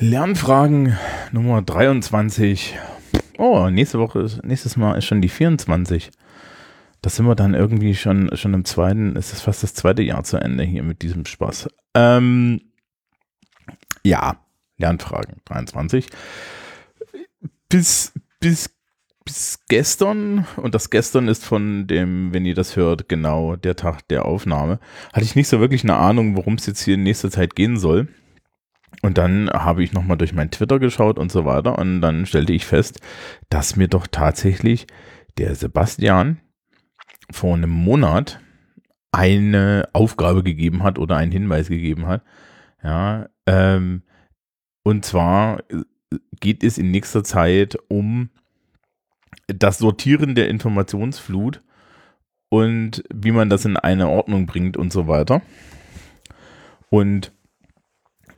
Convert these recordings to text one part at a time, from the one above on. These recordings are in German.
Lernfragen Nummer 23. Oh, nächste Woche, ist, nächstes Mal ist schon die 24. Da sind wir dann irgendwie schon, schon im zweiten, ist es fast das zweite Jahr zu Ende hier mit diesem Spaß. Ähm, ja, Lernfragen 23. Bis, bis, bis gestern, und das gestern ist von dem, wenn ihr das hört, genau der Tag der Aufnahme, hatte ich nicht so wirklich eine Ahnung, worum es jetzt hier in nächster Zeit gehen soll. Und dann habe ich nochmal durch mein Twitter geschaut und so weiter und dann stellte ich fest, dass mir doch tatsächlich der Sebastian vor einem Monat eine Aufgabe gegeben hat oder einen Hinweis gegeben hat. Ja, ähm, und zwar geht es in nächster Zeit um das Sortieren der Informationsflut und wie man das in eine Ordnung bringt und so weiter. Und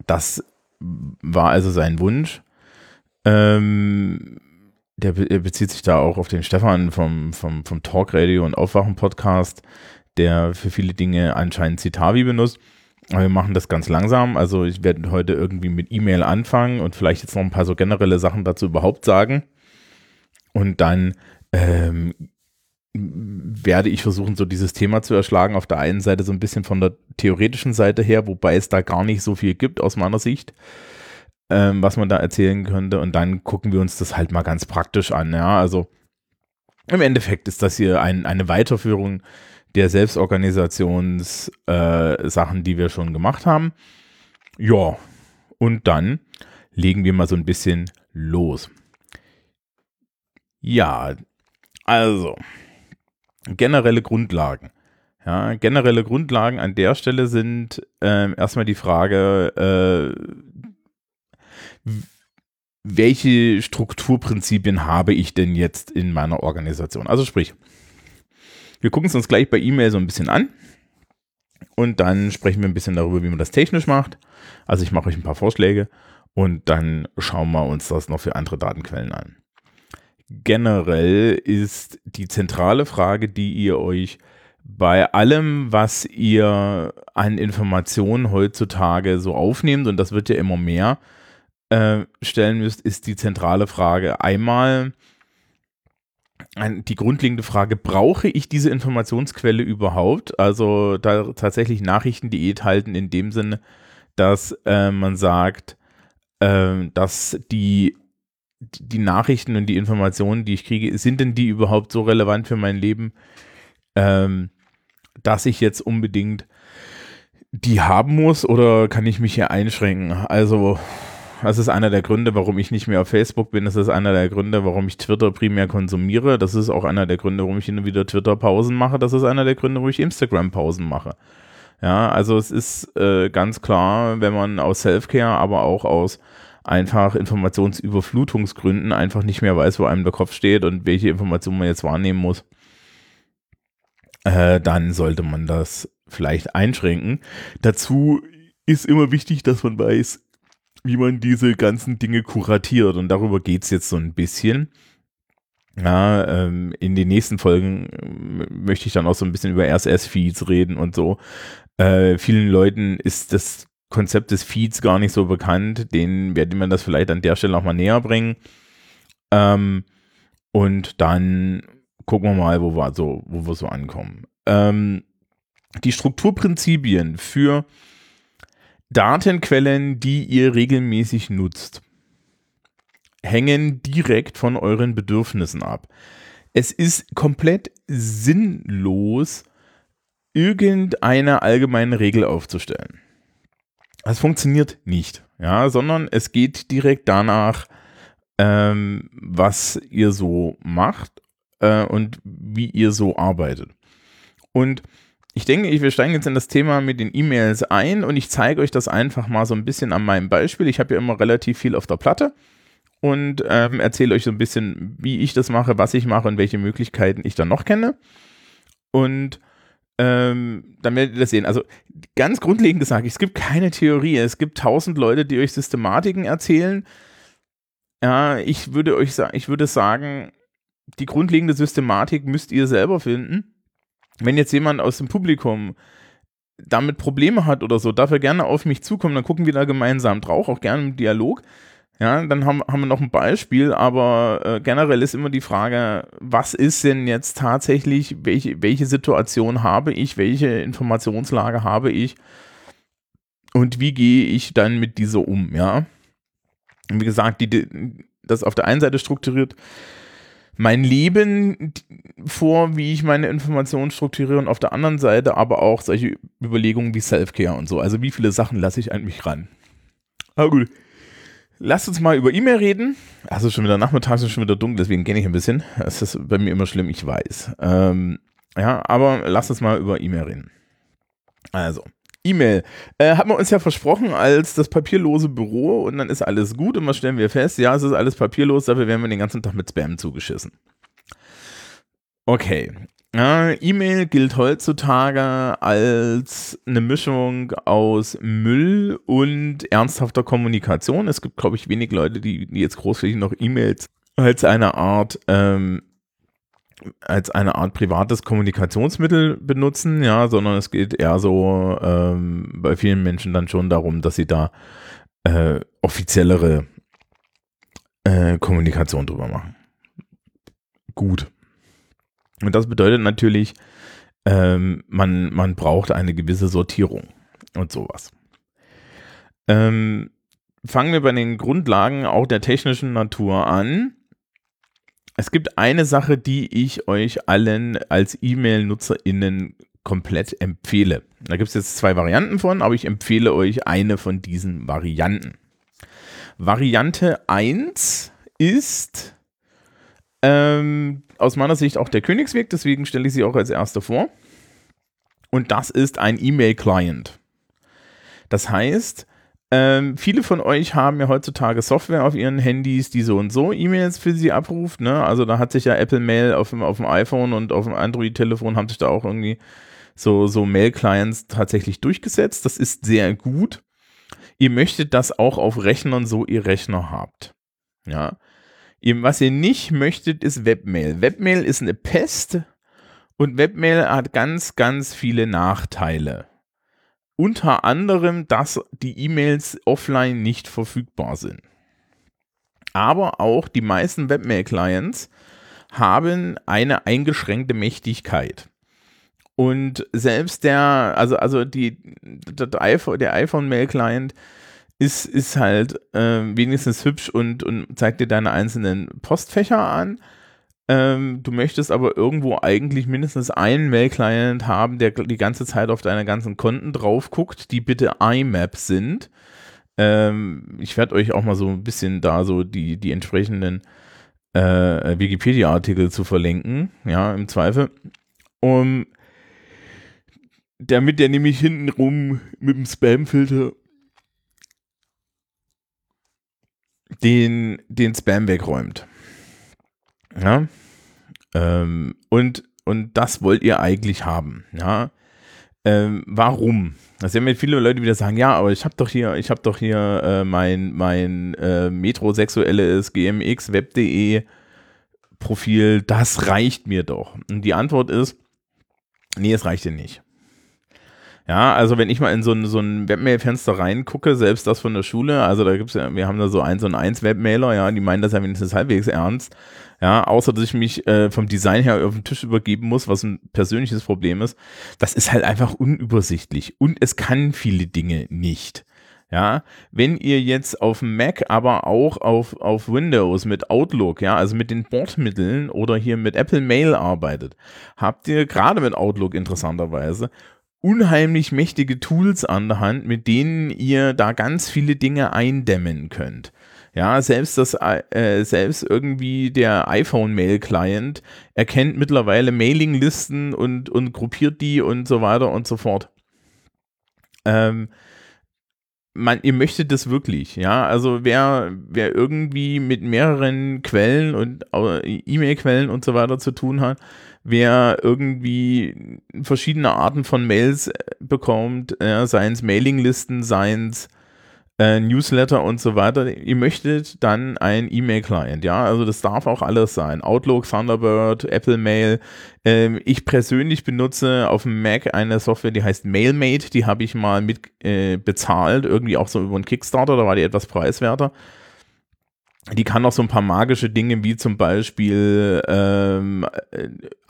das war also sein Wunsch. Ähm, der bezieht sich da auch auf den Stefan vom, vom, vom Talkradio und Aufwachen-Podcast, der für viele Dinge anscheinend Citavi benutzt. Aber wir machen das ganz langsam. Also ich werde heute irgendwie mit E-Mail anfangen und vielleicht jetzt noch ein paar so generelle Sachen dazu überhaupt sagen. Und dann ähm, werde ich versuchen, so dieses Thema zu erschlagen. Auf der einen Seite so ein bisschen von der theoretischen Seite her, wobei es da gar nicht so viel gibt aus meiner Sicht, ähm, was man da erzählen könnte. Und dann gucken wir uns das halt mal ganz praktisch an. Ja, also im Endeffekt ist das hier ein, eine Weiterführung der Selbstorganisationssachen, äh, die wir schon gemacht haben. Ja, und dann legen wir mal so ein bisschen los. Ja, also, generelle Grundlagen. Ja, generelle Grundlagen an der Stelle sind äh, erstmal die Frage, äh, welche Strukturprinzipien habe ich denn jetzt in meiner Organisation? Also sprich, wir gucken es uns gleich bei E-Mail so ein bisschen an und dann sprechen wir ein bisschen darüber, wie man das technisch macht. Also ich mache euch ein paar Vorschläge und dann schauen wir uns das noch für andere Datenquellen an generell ist die zentrale Frage, die ihr euch bei allem, was ihr an Informationen heutzutage so aufnehmt, und das wird ja immer mehr, äh, stellen müsst, ist die zentrale Frage einmal die grundlegende Frage, brauche ich diese Informationsquelle überhaupt? Also da tatsächlich Nachrichten, die halten in dem Sinne, dass äh, man sagt, äh, dass die die Nachrichten und die Informationen, die ich kriege, sind denn die überhaupt so relevant für mein Leben, ähm, dass ich jetzt unbedingt die haben muss oder kann ich mich hier einschränken? Also, das ist einer der Gründe, warum ich nicht mehr auf Facebook bin. Das ist einer der Gründe, warum ich Twitter primär konsumiere. Das ist auch einer der Gründe, warum ich hin und wieder Twitter-Pausen mache. Das ist einer der Gründe, warum ich Instagram-Pausen mache. Ja, also es ist äh, ganz klar, wenn man aus Selfcare, aber auch aus einfach Informationsüberflutungsgründen einfach nicht mehr weiß, wo einem der Kopf steht und welche Informationen man jetzt wahrnehmen muss, äh, dann sollte man das vielleicht einschränken. Dazu ist immer wichtig, dass man weiß, wie man diese ganzen Dinge kuratiert und darüber geht es jetzt so ein bisschen. Ja, ähm, in den nächsten Folgen äh, möchte ich dann auch so ein bisschen über RSS-Feeds reden und so. Äh, vielen Leuten ist das Konzept des Feeds gar nicht so bekannt. Den werde man das vielleicht an der Stelle auch mal näher bringen. Ähm, und dann gucken wir mal, wo wir so, wo wir so ankommen. Ähm, die Strukturprinzipien für Datenquellen, die ihr regelmäßig nutzt, hängen direkt von euren Bedürfnissen ab. Es ist komplett sinnlos, irgendeine allgemeine Regel aufzustellen. Das funktioniert nicht, ja, sondern es geht direkt danach, ähm, was ihr so macht äh, und wie ihr so arbeitet. Und ich denke, wir steigen jetzt in das Thema mit den E-Mails ein und ich zeige euch das einfach mal so ein bisschen an meinem Beispiel. Ich habe ja immer relativ viel auf der Platte und ähm, erzähle euch so ein bisschen, wie ich das mache, was ich mache und welche Möglichkeiten ich dann noch kenne. Und ähm, dann werdet ihr das sehen. Also ganz grundlegend gesagt, es gibt keine Theorie. Es gibt tausend Leute, die euch Systematiken erzählen. Ja, ich würde euch sagen, ich würde sagen, die grundlegende Systematik müsst ihr selber finden. Wenn jetzt jemand aus dem Publikum damit Probleme hat oder so, darf er gerne auf mich zukommen, dann gucken wir da gemeinsam drauf, auch gerne im Dialog. Ja, dann haben, haben wir noch ein Beispiel, aber äh, generell ist immer die Frage, was ist denn jetzt tatsächlich, welche, welche Situation habe ich, welche Informationslage habe ich und wie gehe ich dann mit dieser um, ja. Und wie gesagt, die, das auf der einen Seite strukturiert mein Leben vor, wie ich meine Informationen strukturiere und auf der anderen Seite aber auch solche Überlegungen wie Self-Care und so. Also wie viele Sachen lasse ich an mich ran. Aber gut. Lasst uns mal über E-Mail reden. Also schon wieder nachmittags, ist schon wieder dunkel, deswegen kenne ich ein bisschen. Das ist bei mir immer schlimm, ich weiß. Ähm, ja, aber lasst uns mal über E-Mail reden. Also, E-Mail. Äh, hat man uns ja versprochen als das papierlose Büro und dann ist alles gut und was stellen wir fest? Ja, es ist alles papierlos, dafür werden wir den ganzen Tag mit Spam zugeschissen. Okay. Ja, E-Mail gilt heutzutage als eine Mischung aus Müll und ernsthafter Kommunikation. Es gibt, glaube ich, wenig Leute, die, die jetzt großflächig noch E-Mails als eine Art ähm, als eine Art privates Kommunikationsmittel benutzen, ja, sondern es geht eher so ähm, bei vielen Menschen dann schon darum, dass sie da äh, offiziellere äh, Kommunikation drüber machen. Gut. Und das bedeutet natürlich, ähm, man, man braucht eine gewisse Sortierung und sowas. Ähm, fangen wir bei den Grundlagen auch der technischen Natur an. Es gibt eine Sache, die ich euch allen als E-Mail-NutzerInnen komplett empfehle. Da gibt es jetzt zwei Varianten von, aber ich empfehle euch eine von diesen Varianten. Variante 1 ist ähm, aus meiner Sicht auch der Königsweg, deswegen stelle ich sie auch als erste vor. Und das ist ein E-Mail-Client. Das heißt, ähm, viele von euch haben ja heutzutage Software auf ihren Handys, die so und so E-Mails für sie abruft. Ne? Also da hat sich ja Apple Mail auf dem, auf dem iPhone und auf dem Android-Telefon haben sich da auch irgendwie so, so Mail-Clients tatsächlich durchgesetzt. Das ist sehr gut. Ihr möchtet das auch auf Rechnern, so ihr Rechner habt. Ja. Was ihr nicht möchtet, ist Webmail. Webmail ist eine Pest und Webmail hat ganz, ganz viele Nachteile. Unter anderem, dass die E-Mails offline nicht verfügbar sind. Aber auch die meisten Webmail-Clients haben eine eingeschränkte Mächtigkeit. Und selbst der, also, also die, der iPhone-Mail-Client ist, ist halt äh, wenigstens hübsch und, und zeigt dir deine einzelnen Postfächer an. Ähm, du möchtest aber irgendwo eigentlich mindestens einen Mail-Client haben, der die ganze Zeit auf deine ganzen Konten drauf guckt, die bitte IMAP sind. Ähm, ich werde euch auch mal so ein bisschen da so die, die entsprechenden äh, Wikipedia-Artikel zu verlinken, ja, im Zweifel. Um, damit der nämlich hintenrum mit dem Spam-Filter den, den Spam wegräumt. Ja. Ähm, und, und das wollt ihr eigentlich haben. Ja. Ähm, warum? Das werden mir viele Leute wieder sagen, ja, aber ich habe doch hier, ich habe doch hier äh, mein, mein äh, metrosexuelles GMX Web.de Profil, das reicht mir doch. Und die Antwort ist, nee, es reicht dir nicht. Ja, also wenn ich mal in so ein, so ein Webmail-Fenster reingucke, selbst das von der Schule, also da gibt es ja, wir haben da so eins und eins Webmailer, ja, die meinen das ja wenigstens halbwegs ernst. Ja, außer dass ich mich äh, vom Design her auf den Tisch übergeben muss, was ein persönliches Problem ist. Das ist halt einfach unübersichtlich und es kann viele Dinge nicht. Ja, wenn ihr jetzt auf Mac, aber auch auf, auf Windows mit Outlook, ja, also mit den Bordmitteln oder hier mit Apple Mail arbeitet, habt ihr gerade mit Outlook interessanterweise unheimlich mächtige Tools an der Hand, mit denen ihr da ganz viele Dinge eindämmen könnt. Ja, selbst das, äh, selbst irgendwie der iPhone-Mail-Client erkennt mittlerweile Mailinglisten und, und gruppiert die und so weiter und so fort. Ähm, man, ihr möchtet das wirklich, ja. Also wer, wer irgendwie mit mehreren Quellen und äh, E-Mail-Quellen und so weiter zu tun hat, wer irgendwie verschiedene Arten von Mails äh, bekommt, ja, seien es Mailinglisten, seien es äh, Newsletter und so weiter. Ihr möchtet dann ein E-Mail-Client, ja, also das darf auch alles sein. Outlook, Thunderbird, Apple Mail. Ähm, ich persönlich benutze auf dem Mac eine Software, die heißt MailMate, die habe ich mal mit äh, bezahlt, irgendwie auch so über einen Kickstarter, da war die etwas preiswerter. Die kann auch so ein paar magische Dinge wie zum Beispiel ähm, äh,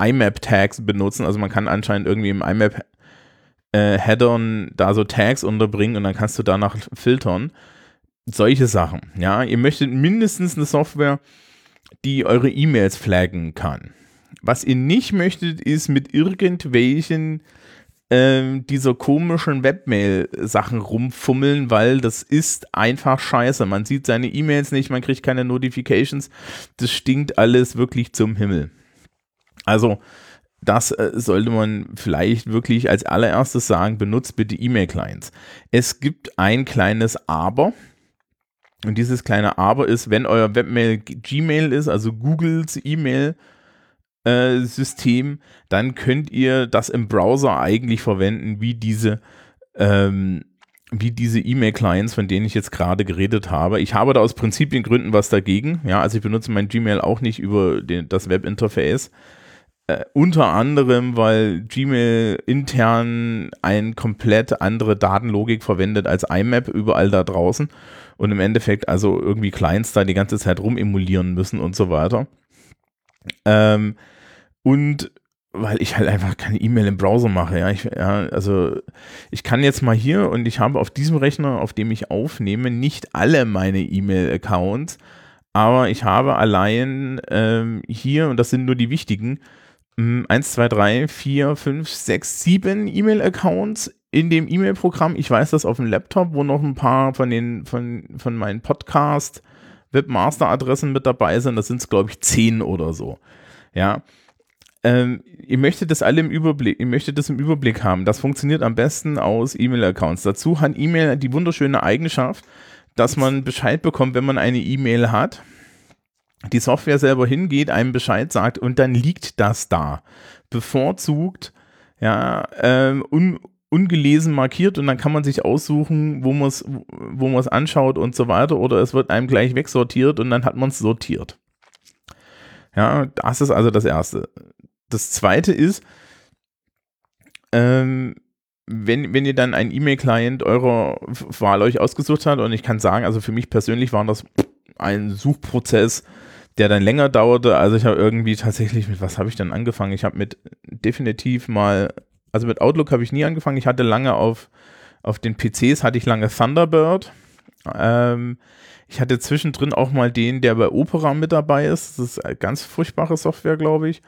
IMAP-Tags benutzen. Also man kann anscheinend irgendwie im IMAP äh, Headern da so Tags unterbringen und dann kannst du danach filtern. Solche Sachen. Ja, ihr möchtet mindestens eine Software, die eure E-Mails flaggen kann. Was ihr nicht möchtet, ist mit irgendwelchen ähm, dieser komischen Webmail-Sachen rumfummeln, weil das ist einfach scheiße. Man sieht seine E-Mails nicht, man kriegt keine Notifications. Das stinkt alles wirklich zum Himmel. Also, das äh, sollte man vielleicht wirklich als allererstes sagen, benutzt bitte E-Mail-Clients. Es gibt ein kleines Aber. Und dieses kleine Aber ist, wenn euer Webmail Gmail ist, also Googles E-Mail, äh, System, dann könnt ihr das im Browser eigentlich verwenden, wie diese ähm, wie diese E-Mail-Clients, von denen ich jetzt gerade geredet habe. Ich habe da aus Prinzipiengründen was dagegen. Ja, also ich benutze mein Gmail auch nicht über den, das Webinterface. Äh, unter anderem, weil Gmail intern eine komplett andere Datenlogik verwendet als IMAP überall da draußen und im Endeffekt also irgendwie Clients da die ganze Zeit rumemulieren müssen und so weiter. Ähm, und weil ich halt einfach keine E-Mail im Browser mache. Ja, ich, ja, also ich kann jetzt mal hier und ich habe auf diesem Rechner, auf dem ich aufnehme, nicht alle meine E-Mail-Accounts, aber ich habe allein ähm, hier, und das sind nur die wichtigen, 1, 2, 3, 4, 5, 6, 7 E-Mail-Accounts in dem E-Mail-Programm. Ich weiß das auf dem Laptop, wo noch ein paar von den von, von meinen Podcast Webmaster-Adressen mit dabei sind. Das sind es, glaube ich, 10 oder so. Ja. Ähm, ihr möchtet das alle im Überblick, ihr möchtet das im Überblick haben. Das funktioniert am besten aus E-Mail-Accounts. Dazu hat E-Mail die wunderschöne Eigenschaft, dass man Bescheid bekommt, wenn man eine E-Mail hat die Software selber hingeht, einem Bescheid sagt und dann liegt das da. Bevorzugt, ja, ähm, un, ungelesen markiert und dann kann man sich aussuchen, wo man es wo man's anschaut und so weiter oder es wird einem gleich wegsortiert und dann hat man es sortiert. Ja, das ist also das Erste. Das Zweite ist, ähm, wenn, wenn ihr dann einen E-Mail-Client eurer Wahl euch ausgesucht habt und ich kann sagen, also für mich persönlich war das ein Suchprozess, der dann länger dauerte. Also ich habe irgendwie tatsächlich mit, was habe ich dann angefangen? Ich habe mit definitiv mal, also mit Outlook habe ich nie angefangen. Ich hatte lange auf, auf den PCs hatte ich lange Thunderbird. Ähm, ich hatte zwischendrin auch mal den, der bei Opera mit dabei ist. Das ist eine ganz furchtbare Software, glaube ich.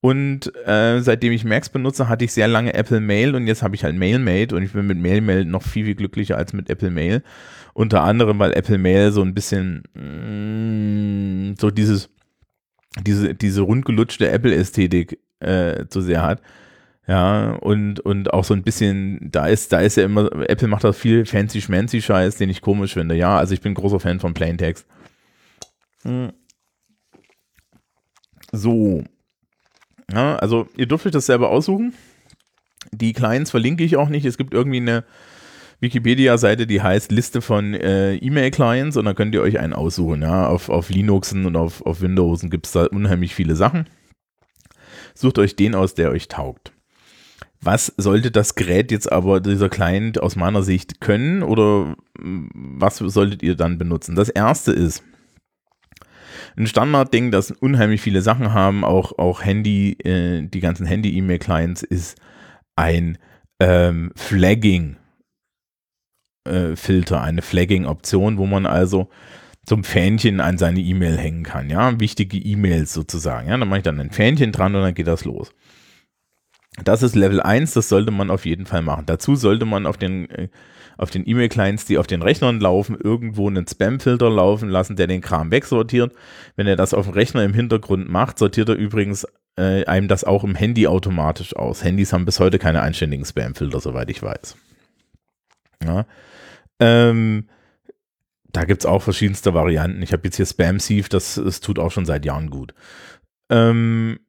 Und äh, seitdem ich Macs benutze, hatte ich sehr lange Apple Mail und jetzt habe ich halt MailMate und ich bin mit MailMail noch viel, viel glücklicher als mit Apple Mail. Unter anderem, weil Apple Mail so ein bisschen mm, so dieses, diese, diese rundgelutschte Apple-Ästhetik äh, zu sehr hat. Ja, und, und auch so ein bisschen, da ist, da ist ja immer, Apple macht da viel fancy schmancy Scheiß, den ich komisch finde. Ja, also ich bin großer Fan von Plaintext. Hm. So. Ja, also ihr dürft euch das selber aussuchen. Die Clients verlinke ich auch nicht. Es gibt irgendwie eine, Wikipedia-Seite, die heißt Liste von äh, E-Mail-Clients und dann könnt ihr euch einen aussuchen. Ja? Auf, auf Linuxen und auf, auf Windowsen gibt es da unheimlich viele Sachen. Sucht euch den aus, der euch taugt. Was sollte das Gerät jetzt aber, dieser Client aus meiner Sicht können oder mm, was solltet ihr dann benutzen? Das erste ist, ein Standardding, das unheimlich viele Sachen haben, auch, auch Handy, äh, die ganzen Handy-E-Mail-Clients, ist ein ähm, Flagging äh, Filter, eine Flagging-Option, wo man also zum Fähnchen an seine E-Mail hängen kann, ja, wichtige E-Mails sozusagen, ja, dann mache ich dann ein Fähnchen dran und dann geht das los. Das ist Level 1, das sollte man auf jeden Fall machen. Dazu sollte man auf den äh, auf den E-Mail-Clients, die auf den Rechnern laufen, irgendwo einen Spam-Filter laufen lassen, der den Kram wegsortiert. Wenn er das auf dem Rechner im Hintergrund macht, sortiert er übrigens äh, einem das auch im Handy automatisch aus. Handys haben bis heute keine einständigen Spam-Filter, soweit ich weiß. Ja. Ähm, da gibt es auch verschiedenste Varianten. Ich habe jetzt hier Spam Sieve, das, das tut auch schon seit Jahren gut. Ähm,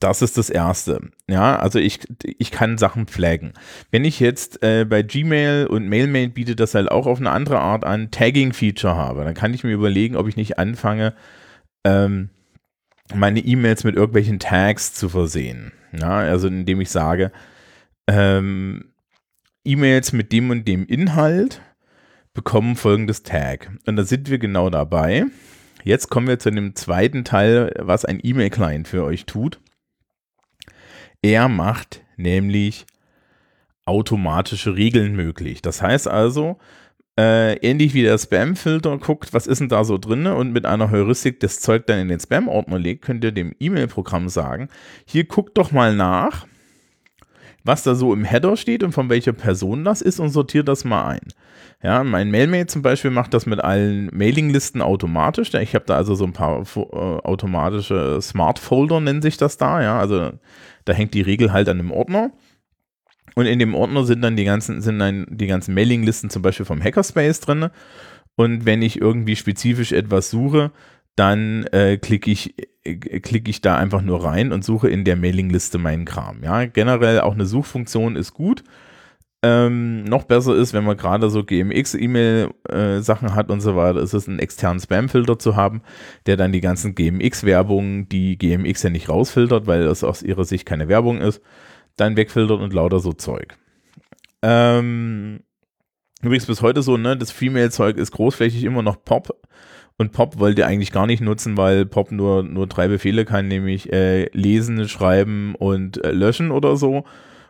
Das ist das Erste. Ja, also ich, ich kann Sachen flaggen. Wenn ich jetzt äh, bei Gmail und MailMate bietet das halt auch auf eine andere Art an, Tagging-Feature habe, dann kann ich mir überlegen, ob ich nicht anfange, ähm, meine E-Mails mit irgendwelchen Tags zu versehen. Ja, also indem ich sage, ähm, E-Mails mit dem und dem Inhalt bekommen folgendes Tag. Und da sind wir genau dabei. Jetzt kommen wir zu dem zweiten Teil, was ein E-Mail-Client für euch tut. Er macht nämlich automatische Regeln möglich. Das heißt also, äh, ähnlich wie der Spam-Filter guckt, was ist denn da so drin und mit einer Heuristik das Zeug dann in den Spam-Ordner legt, könnt ihr dem E-Mail-Programm sagen, hier guckt doch mal nach, was da so im Header steht und von welcher Person das ist und sortiert das mal ein. Ja, mein Mailmate zum Beispiel macht das mit allen Mailinglisten automatisch. Ich habe da also so ein paar äh, automatische Smart Folder, nennen sich das da. Ja, also da hängt die Regel halt an einem Ordner. Und in dem Ordner sind dann die ganzen, sind dann die ganzen Mailinglisten zum Beispiel vom Hackerspace drin. Und wenn ich irgendwie spezifisch etwas suche, dann äh, klicke ich, äh, klicke ich da einfach nur rein und suche in der Mailingliste meinen Kram. Ja, generell auch eine Suchfunktion ist gut. Ähm, noch besser ist, wenn man gerade so GMX-E-Mail-Sachen äh, hat und so weiter, ist es einen externen Spam-Filter zu haben, der dann die ganzen GMX-Werbungen, die GMX ja nicht rausfiltert, weil das aus ihrer Sicht keine Werbung ist, dann wegfiltert und lauter so Zeug. Ähm, übrigens bis heute so, ne, das Female-Zeug ist großflächig immer noch Pop. Und Pop wollt ihr eigentlich gar nicht nutzen, weil Pop nur, nur drei Befehle kann, nämlich äh, lesen, schreiben und äh, löschen oder so.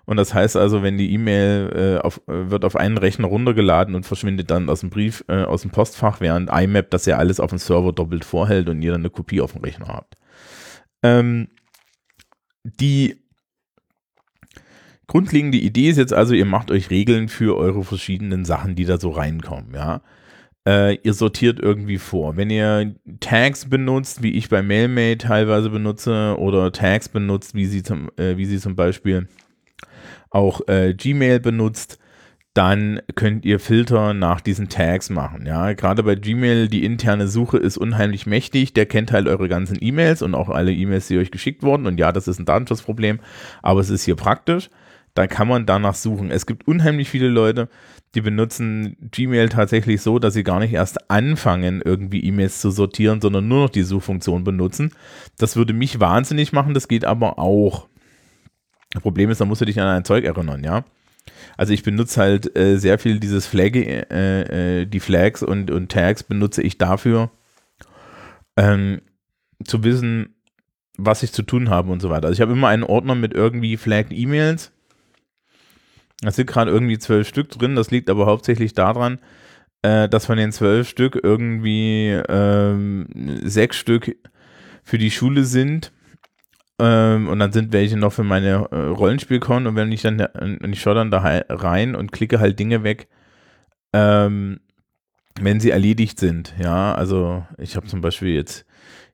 Und das heißt also, wenn die E-Mail äh, auf, äh, wird auf einen Rechner runtergeladen und verschwindet dann aus dem Brief, äh, aus dem Postfach, während IMAP das ja alles auf dem Server doppelt vorhält und ihr dann eine Kopie auf dem Rechner habt. Ähm, die grundlegende Idee ist jetzt also, ihr macht euch Regeln für eure verschiedenen Sachen, die da so reinkommen, ja. Äh, ihr sortiert irgendwie vor. Wenn ihr Tags benutzt, wie ich bei MailMate teilweise benutze, oder Tags benutzt, wie sie zum, äh, wie sie zum Beispiel auch äh, Gmail benutzt, dann könnt ihr Filter nach diesen Tags machen. Ja, gerade bei Gmail, die interne Suche ist unheimlich mächtig. Der kennt halt eure ganzen E-Mails und auch alle E-Mails, die euch geschickt wurden. Und ja, das ist ein Datenschutzproblem, aber es ist hier praktisch. Da kann man danach suchen. Es gibt unheimlich viele Leute, die benutzen Gmail tatsächlich so, dass sie gar nicht erst anfangen, irgendwie E-Mails zu sortieren, sondern nur noch die Suchfunktion benutzen. Das würde mich wahnsinnig machen, das geht aber auch. Problem ist, da musst du dich an ein Zeug erinnern, ja. Also ich benutze halt äh, sehr viel dieses Flag, äh, äh, die Flags und, und Tags benutze ich dafür, ähm, zu wissen, was ich zu tun habe und so weiter. Also ich habe immer einen Ordner mit irgendwie flagged E-Mails. Da sind gerade irgendwie zwölf Stück drin. Das liegt aber hauptsächlich daran, äh, dass von den zwölf Stück irgendwie ähm, sechs Stück für die Schule sind ähm, und dann sind welche noch für meine äh, Rollenspielkon und wenn ich dann, und ich schaue dann da rein und klicke halt Dinge weg, ähm, wenn sie erledigt sind, ja, also ich habe zum Beispiel jetzt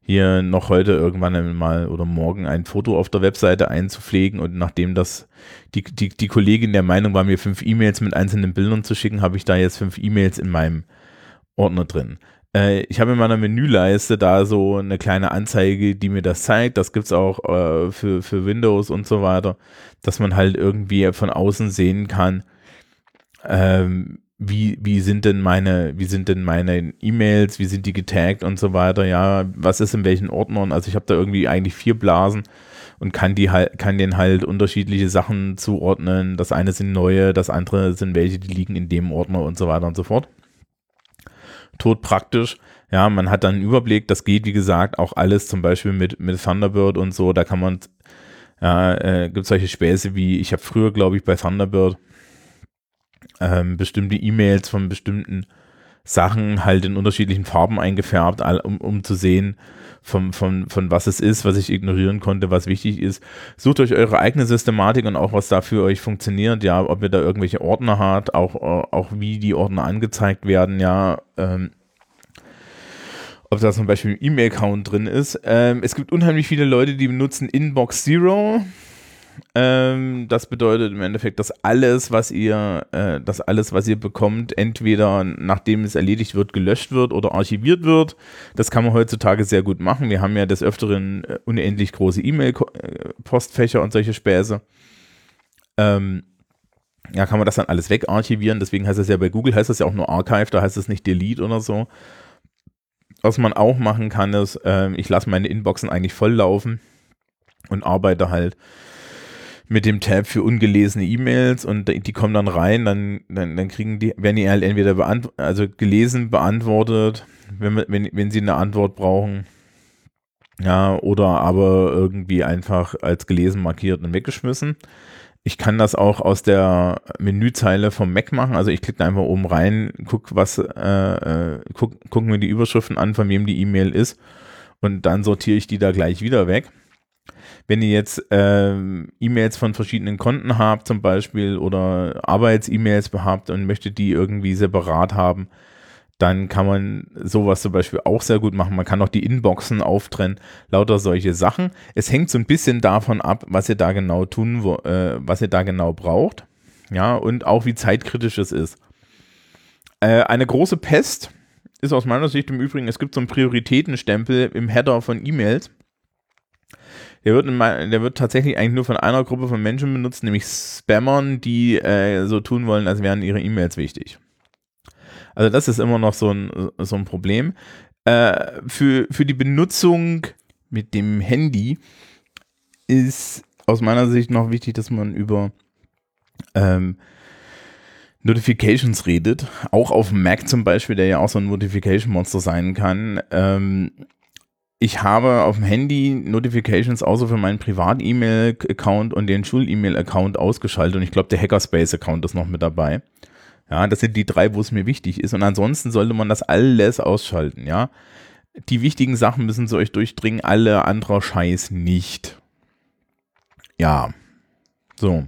hier noch heute irgendwann mal oder morgen ein Foto auf der Webseite einzupflegen und nachdem das die, die, die Kollegin der Meinung war, mir fünf E-Mails mit einzelnen Bildern zu schicken, habe ich da jetzt fünf E-Mails in meinem Ordner drin. Äh, ich habe in meiner Menüleiste da so eine kleine Anzeige, die mir das zeigt. Das gibt es auch äh, für, für Windows und so weiter, dass man halt irgendwie von außen sehen kann, ähm, wie, wie sind denn meine, wie sind denn meine E-Mails, wie sind die getaggt und so weiter, ja, was ist in welchen Ordnern. Also ich habe da irgendwie eigentlich vier Blasen und kann die halt, kann denen halt unterschiedliche Sachen zuordnen. Das eine sind neue, das andere sind welche, die liegen in dem Ordner und so weiter und so fort tot praktisch. Ja, man hat dann einen Überblick, das geht wie gesagt auch alles zum Beispiel mit, mit Thunderbird und so, da kann man, ja, äh, gibt es solche Späße wie, ich habe früher glaube ich bei Thunderbird ähm, bestimmte E-Mails von bestimmten Sachen halt in unterschiedlichen Farben eingefärbt, um, um zu sehen, von, von, von was es ist, was ich ignorieren konnte, was wichtig ist. Sucht euch eure eigene Systematik und auch was da für euch funktioniert, ja, ob ihr da irgendwelche Ordner habt, auch, auch wie die Ordner angezeigt werden, ja, ähm, ob da zum Beispiel ein E-Mail-Account drin ist. Ähm, es gibt unheimlich viele Leute, die benutzen Inbox Zero. Ähm, das bedeutet im Endeffekt, dass alles, was ihr, äh, dass alles, was ihr bekommt, entweder nachdem es erledigt wird, gelöscht wird oder archiviert wird. Das kann man heutzutage sehr gut machen. Wir haben ja des Öfteren äh, unendlich große E-Mail-Postfächer und solche Späße. Ähm, ja, kann man das dann alles wegarchivieren. Deswegen heißt es ja bei Google heißt es ja auch nur Archive, da heißt es nicht Delete oder so. Was man auch machen kann, ist, äh, ich lasse meine Inboxen eigentlich voll laufen und arbeite halt mit dem Tab für ungelesene E-Mails und die kommen dann rein, dann, dann, dann kriegen die, werden die halt entweder beant also gelesen, beantwortet, wenn, wenn, wenn sie eine Antwort brauchen. Ja, oder aber irgendwie einfach als gelesen markiert und weggeschmissen. Ich kann das auch aus der Menüzeile vom Mac machen. Also ich klicke da einfach oben rein, guck was, äh, äh, guck, gucken mir die Überschriften an, von wem die E-Mail ist und dann sortiere ich die da gleich wieder weg wenn ihr jetzt ähm, E-Mails von verschiedenen Konten habt zum Beispiel oder Arbeits-E-Mails habt und möchtet die irgendwie separat haben, dann kann man sowas zum Beispiel auch sehr gut machen. Man kann auch die Inboxen auftrennen, lauter solche Sachen. Es hängt so ein bisschen davon ab, was ihr da genau tun, wo, äh, was ihr da genau braucht. Ja, und auch wie zeitkritisch es ist. Äh, eine große Pest ist aus meiner Sicht im Übrigen, es gibt so einen Prioritätenstempel im Header von E-Mails. Der wird, in, der wird tatsächlich eigentlich nur von einer Gruppe von Menschen benutzt, nämlich Spammern, die äh, so tun wollen, als wären ihre E-Mails wichtig. Also das ist immer noch so ein, so ein Problem. Äh, für, für die Benutzung mit dem Handy ist aus meiner Sicht noch wichtig, dass man über ähm, Notifications redet. Auch auf Mac zum Beispiel, der ja auch so ein Notification-Monster sein kann. Ähm, ich habe auf dem Handy Notifications außer für meinen Privat-E-Mail-Account und den Schul-E-Mail-Account ausgeschaltet und ich glaube, der Hackerspace-Account ist noch mit dabei. Ja, das sind die drei, wo es mir wichtig ist. Und ansonsten sollte man das alles ausschalten, ja. Die wichtigen Sachen müssen zu euch durchdringen, alle anderer Scheiß nicht. Ja. So.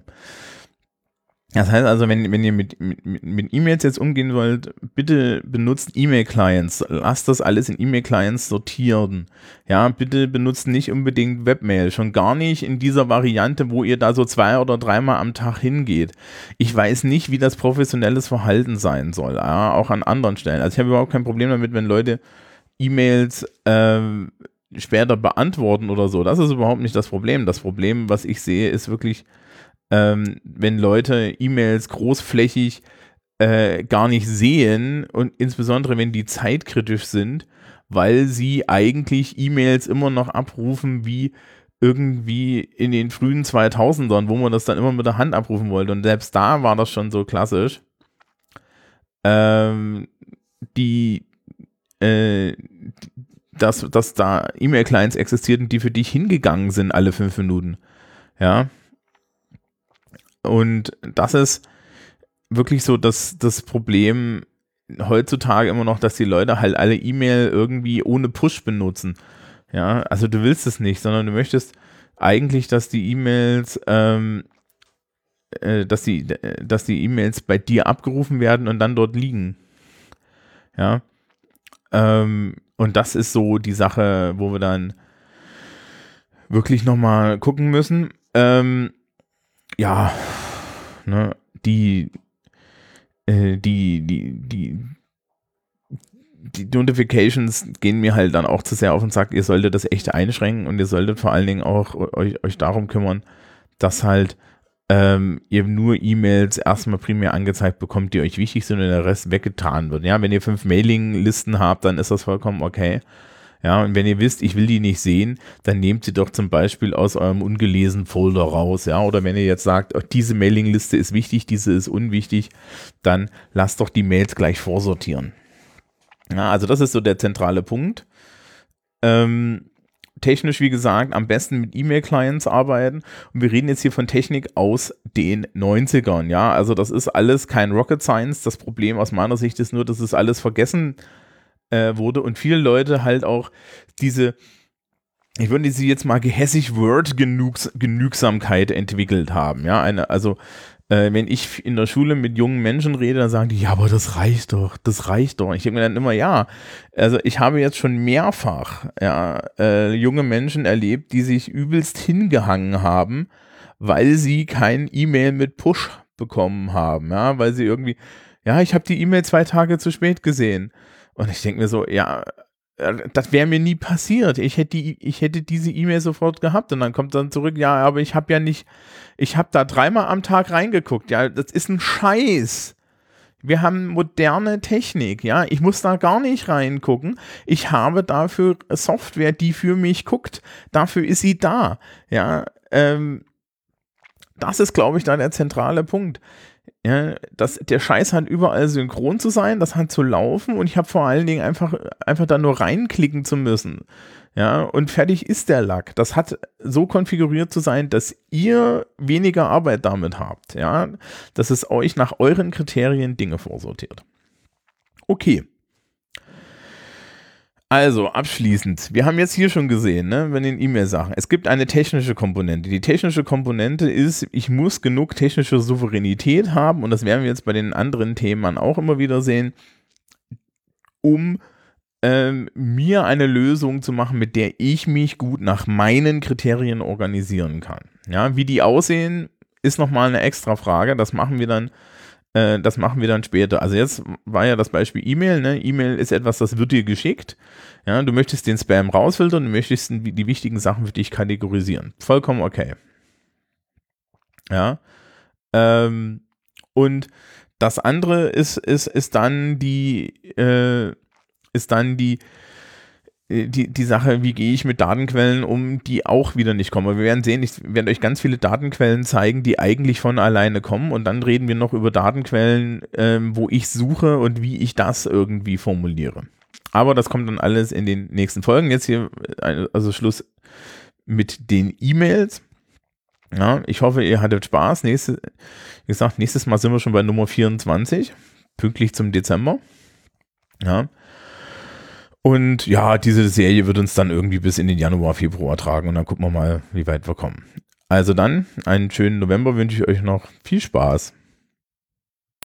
Das heißt also, wenn, wenn ihr mit, mit, mit E-Mails jetzt umgehen wollt, bitte benutzt E-Mail-Clients. Lasst das alles in E-Mail-Clients sortieren. Ja, bitte benutzt nicht unbedingt Webmail. Schon gar nicht in dieser Variante, wo ihr da so zwei oder dreimal am Tag hingeht. Ich weiß nicht, wie das professionelles Verhalten sein soll. Ja, auch an anderen Stellen. Also ich habe überhaupt kein Problem damit, wenn Leute E-Mails äh, später beantworten oder so. Das ist überhaupt nicht das Problem. Das Problem, was ich sehe, ist wirklich ähm, wenn Leute E-Mails großflächig äh, gar nicht sehen und insbesondere wenn die zeitkritisch sind, weil sie eigentlich E-Mails immer noch abrufen wie irgendwie in den frühen 2000ern, wo man das dann immer mit der Hand abrufen wollte. Und selbst da war das schon so klassisch. Ähm, die, äh, dass, dass da E-Mail-Clients existierten, die für dich hingegangen sind alle fünf Minuten. Ja. Und das ist wirklich so das, das Problem heutzutage immer noch, dass die Leute halt alle E-Mail irgendwie ohne Push benutzen. Ja, also du willst es nicht, sondern du möchtest eigentlich, dass die E-Mails, ähm, äh, dass die, dass die E-Mails bei dir abgerufen werden und dann dort liegen. Ja. Ähm, und das ist so die Sache, wo wir dann wirklich nochmal gucken müssen. Ähm, ja, ne, die, äh, die, die, die, die Notifications gehen mir halt dann auch zu sehr auf den Sack. Ihr solltet das echt einschränken und ihr solltet vor allen Dingen auch euch, euch darum kümmern, dass halt ähm, ihr nur E-Mails erstmal primär angezeigt bekommt, die euch wichtig sind und der Rest weggetan wird. Ja, wenn ihr fünf Mailing-Listen habt, dann ist das vollkommen okay. Ja, und wenn ihr wisst, ich will die nicht sehen, dann nehmt sie doch zum Beispiel aus eurem ungelesenen Folder raus. Ja, oder wenn ihr jetzt sagt, oh, diese Mailingliste ist wichtig, diese ist unwichtig, dann lasst doch die Mails gleich vorsortieren. Ja, also das ist so der zentrale Punkt. Ähm, technisch, wie gesagt, am besten mit E-Mail-Clients arbeiten. Und wir reden jetzt hier von Technik aus den 90ern. Ja, also das ist alles kein Rocket Science. Das Problem aus meiner Sicht ist nur, dass es alles vergessen äh, wurde und viele Leute halt auch diese, ich würde sie jetzt mal gehässig Word-Genügsamkeit entwickelt haben. Ja, eine, also äh, wenn ich in der Schule mit jungen Menschen rede, dann sagen die, ja, aber das reicht doch, das reicht doch. Ich denke mir dann immer, ja, also ich habe jetzt schon mehrfach ja, äh, junge Menschen erlebt, die sich übelst hingehangen haben, weil sie kein E-Mail mit Push bekommen haben, ja, weil sie irgendwie, ja, ich habe die E-Mail zwei Tage zu spät gesehen. Und ich denke mir so, ja, äh, das wäre mir nie passiert. Ich hätte, die, ich hätte diese E-Mail sofort gehabt und dann kommt dann zurück, ja, aber ich habe ja nicht, ich habe da dreimal am Tag reingeguckt. Ja, das ist ein Scheiß. Wir haben moderne Technik, ja. Ich muss da gar nicht reingucken. Ich habe dafür Software, die für mich guckt. Dafür ist sie da, ja. Ähm, das ist, glaube ich, da der zentrale Punkt. Ja, das, der Scheiß hat überall synchron zu sein, das hat zu laufen und ich habe vor allen Dingen einfach, einfach da nur reinklicken zu müssen. Ja, und fertig ist der Lack. Das hat so konfiguriert zu sein, dass ihr weniger Arbeit damit habt. Ja, dass es euch nach euren Kriterien Dinge vorsortiert. Okay. Also, abschließend, wir haben jetzt hier schon gesehen, ne, wenn den E-Mail-Sachen, es gibt eine technische Komponente. Die technische Komponente ist, ich muss genug technische Souveränität haben, und das werden wir jetzt bei den anderen Themen auch immer wieder sehen, um ähm, mir eine Lösung zu machen, mit der ich mich gut nach meinen Kriterien organisieren kann. Ja, wie die aussehen, ist nochmal eine extra Frage. Das machen wir dann äh, das machen wir dann später. Also jetzt war ja das Beispiel E-Mail. Ne? E-Mail ist etwas, das wird dir geschickt. Ja, du möchtest den Spam rausfiltern, du möchtest die wichtigen Sachen für dich kategorisieren. Vollkommen okay. Ja. Ähm, und das andere ist, ist, ist dann die, äh, ist dann die, die, die Sache, wie gehe ich mit Datenquellen um, die auch wieder nicht kommen. Wir werden sehen, ich werde euch ganz viele Datenquellen zeigen, die eigentlich von alleine kommen und dann reden wir noch über Datenquellen, ähm, wo ich suche und wie ich das irgendwie formuliere. Aber das kommt dann alles in den nächsten Folgen. Jetzt hier, äh, also Schluss mit den E-Mails. Ja, ich hoffe, ihr hattet Spaß. Nächste, wie gesagt, nächstes Mal sind wir schon bei Nummer 24, pünktlich zum Dezember. Ja. Und ja, diese Serie wird uns dann irgendwie bis in den Januar, Februar tragen und dann gucken wir mal, wie weit wir kommen. Also dann, einen schönen November wünsche ich euch noch. Viel Spaß.